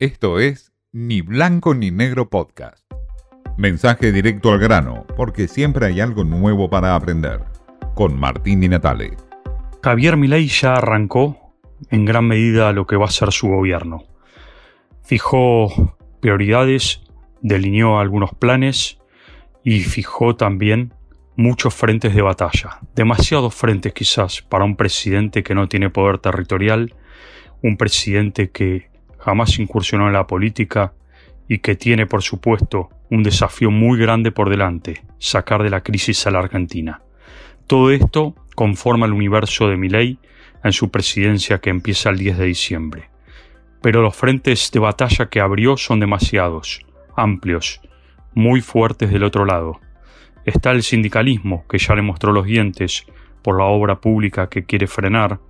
Esto es Ni Blanco ni Negro Podcast. Mensaje directo al grano, porque siempre hay algo nuevo para aprender. Con Martín Di Natale. Javier Milei ya arrancó en gran medida lo que va a ser su gobierno. Fijó prioridades, delineó algunos planes y fijó también muchos frentes de batalla. Demasiados frentes quizás para un presidente que no tiene poder territorial, un presidente que jamás incursionó en la política y que tiene, por supuesto, un desafío muy grande por delante, sacar de la crisis a la Argentina. Todo esto conforma el universo de Milei en su presidencia que empieza el 10 de diciembre. Pero los frentes de batalla que abrió son demasiados, amplios, muy fuertes del otro lado. Está el sindicalismo, que ya le mostró los dientes por la obra pública que quiere frenar,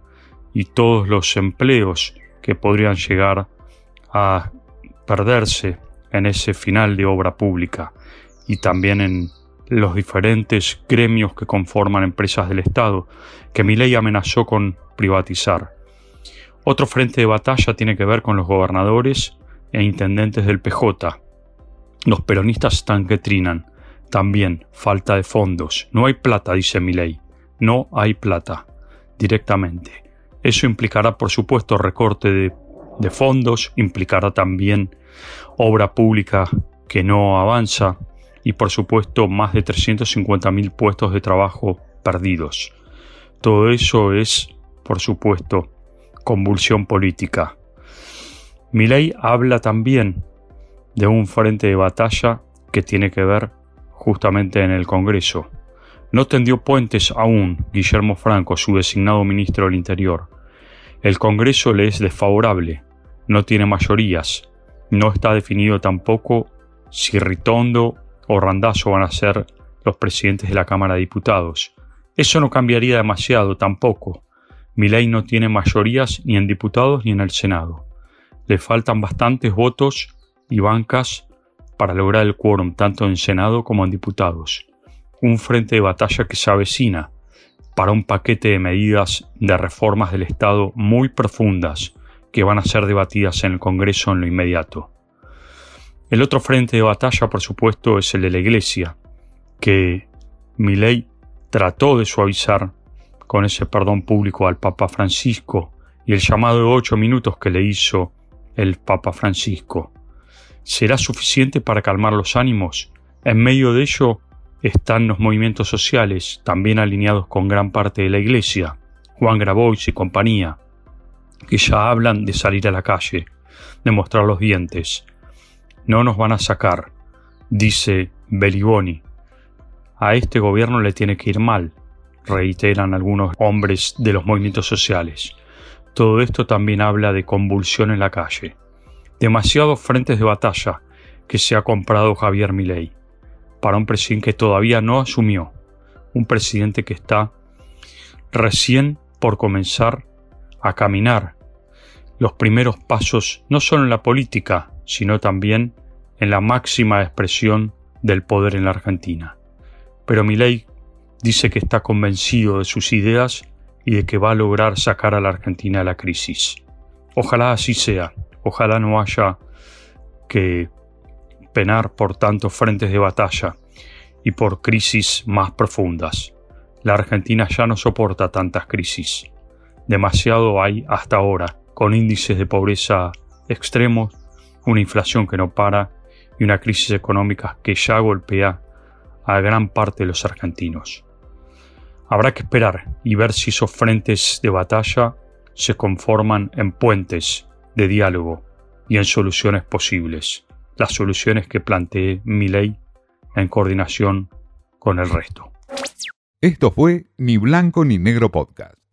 y todos los empleos que podrían llegar a perderse en ese final de obra pública y también en los diferentes gremios que conforman empresas del Estado, que mi ley amenazó con privatizar. Otro frente de batalla tiene que ver con los gobernadores e intendentes del PJ. Los peronistas están que trinan. También falta de fondos. No hay plata, dice mi ley. No hay plata. Directamente. Eso implicará, por supuesto, recorte de de fondos, implicará también obra pública que no avanza y por supuesto más de 350.000 puestos de trabajo perdidos. Todo eso es, por supuesto, convulsión política. Milei habla también de un frente de batalla que tiene que ver justamente en el Congreso. No tendió puentes aún Guillermo Franco, su designado ministro del Interior. El Congreso le es desfavorable, no tiene mayorías, no está definido tampoco si Ritondo o Randazzo van a ser los presidentes de la Cámara de Diputados. Eso no cambiaría demasiado tampoco. Mi ley no tiene mayorías ni en diputados ni en el Senado. Le faltan bastantes votos y bancas para lograr el quórum tanto en Senado como en diputados. Un frente de batalla que se avecina para un paquete de medidas de reformas del Estado muy profundas que van a ser debatidas en el Congreso en lo inmediato. El otro frente de batalla, por supuesto, es el de la Iglesia, que Milei trató de suavizar con ese perdón público al Papa Francisco y el llamado de ocho minutos que le hizo el Papa Francisco. ¿Será suficiente para calmar los ánimos? En medio de ello están los movimientos sociales, también alineados con gran parte de la Iglesia, Juan Grabois y compañía, que ya hablan de salir a la calle, de mostrar los dientes. No nos van a sacar, dice Beliboni. A este gobierno le tiene que ir mal, reiteran algunos hombres de los movimientos sociales. Todo esto también habla de convulsión en la calle. Demasiados frentes de batalla que se ha comprado Javier Milei para un presidente que todavía no asumió, un presidente que está recién por comenzar a caminar los primeros pasos no solo en la política, sino también en la máxima expresión del poder en la Argentina. Pero Milei dice que está convencido de sus ideas y de que va a lograr sacar a la Argentina de la crisis. Ojalá así sea, ojalá no haya que penar por tantos frentes de batalla y por crisis más profundas. La Argentina ya no soporta tantas crisis. Demasiado hay hasta ahora, con índices de pobreza extremos, una inflación que no para y una crisis económica que ya golpea a gran parte de los argentinos. Habrá que esperar y ver si esos frentes de batalla se conforman en puentes de diálogo y en soluciones posibles, las soluciones que plantee mi ley en coordinación con el resto. Esto fue Ni Blanco ni Negro Podcast.